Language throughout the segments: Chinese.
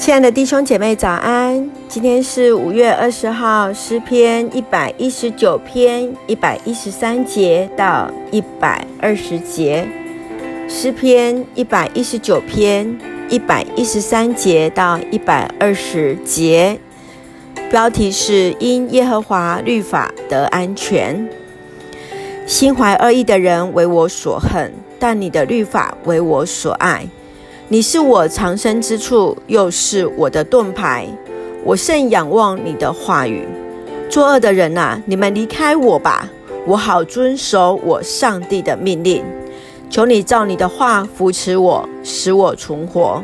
亲爱的弟兄姐妹，早安！今天是五月二十号，诗篇一百一十九篇一百一十三节到一百二十节。诗篇一百一十九篇一百一十三节到一百二十节，标题是因耶和华律法得安全。心怀恶意的人为我所恨，但你的律法为我所爱。你是我藏身之处，又是我的盾牌。我甚仰望你的话语。作恶的人呐，你们离开我吧，我好遵守我上帝的命令。求你照你的话扶持我，使我存活，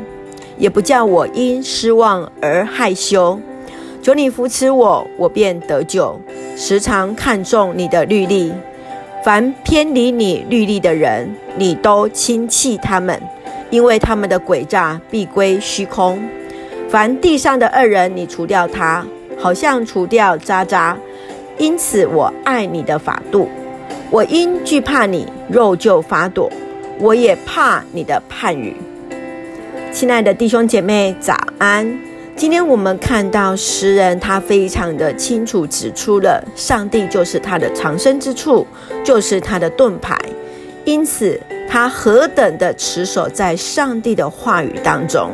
也不叫我因失望而害羞。求你扶持我，我便得救。时常看重你的律例，凡偏离你律例的人，你都轻弃他们。因为他们的诡诈必归虚空。凡地上的恶人，你除掉他，好像除掉渣渣。因此，我爱你的法度。我因惧怕你，肉就发抖。我也怕你的判语。亲爱的弟兄姐妹，早安！今天我们看到诗人，他非常的清楚指出了，上帝就是他的藏身之处，就是他的盾牌。因此。他何等的持守在上帝的话语当中，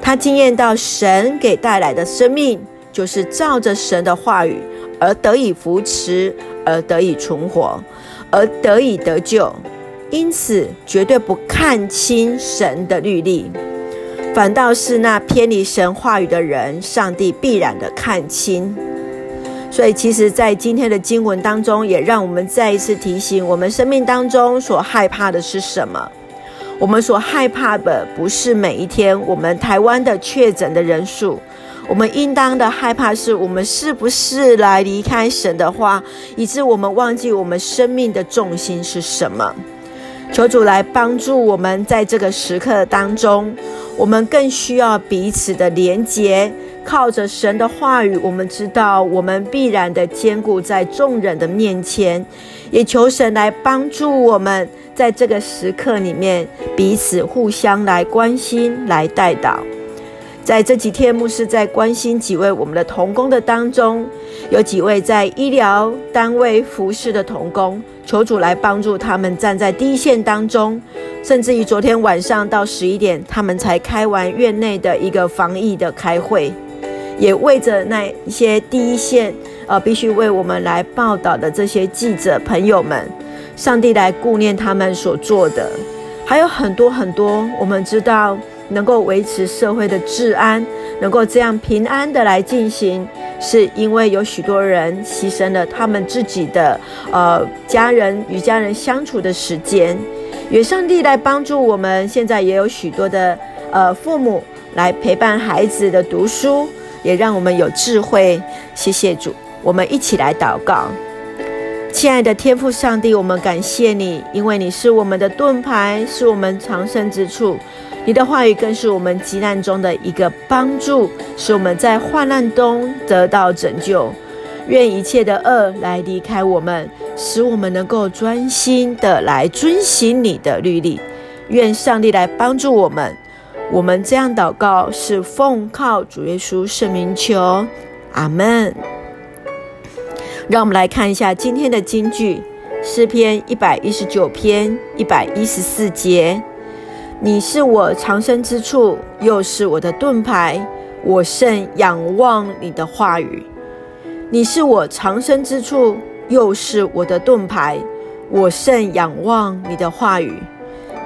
他经验到神给带来的生命，就是照着神的话语而得以扶持，而得以存活，而得以得救。因此，绝对不看清神的律例，反倒是那偏离神话语的人，上帝必然的看清。所以，其实，在今天的经文当中，也让我们再一次提醒：我们生命当中所害怕的是什么？我们所害怕的不是每一天我们台湾的确诊的人数，我们应当的害怕是我们是不是来离开神的话，以致我们忘记我们生命的重心是什么。求主来帮助我们，在这个时刻当中，我们更需要彼此的连结。靠着神的话语，我们知道我们必然的坚固在众人的面前，也求神来帮助我们，在这个时刻里面彼此互相来关心、来带导。在这几天，牧师在关心几位我们的童工的当中，有几位在医疗单位服侍的童工，求主来帮助他们站在第一线当中，甚至于昨天晚上到十一点，他们才开完院内的一个防疫的开会。也为着那一些第一线，呃，必须为我们来报道的这些记者朋友们，上帝来顾念他们所做的，还有很多很多。我们知道，能够维持社会的治安，能够这样平安的来进行，是因为有许多人牺牲了他们自己的呃家人与家人相处的时间，愿上帝来帮助我们。现在也有许多的呃父母来陪伴孩子的读书。也让我们有智慧，谢谢主。我们一起来祷告，亲爱的天父上帝，我们感谢你，因为你是我们的盾牌，是我们藏身之处。你的话语更是我们急难中的一个帮助，使我们在患难中得到拯救。愿一切的恶来离开我们，使我们能够专心的来遵行你的律例。愿上帝来帮助我们。我们这样祷告，是奉靠主耶稣圣名求，阿门。让我们来看一下今天的金句，诗篇一百一十九篇一百一十四节：你是我藏身之处，又是我的盾牌，我甚仰望你的话语。你是我藏身之处，又是我的盾牌，我甚仰望你的话语。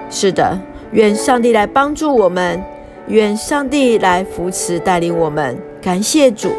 是的。愿上帝来帮助我们，愿上帝来扶持带领我们。感谢主，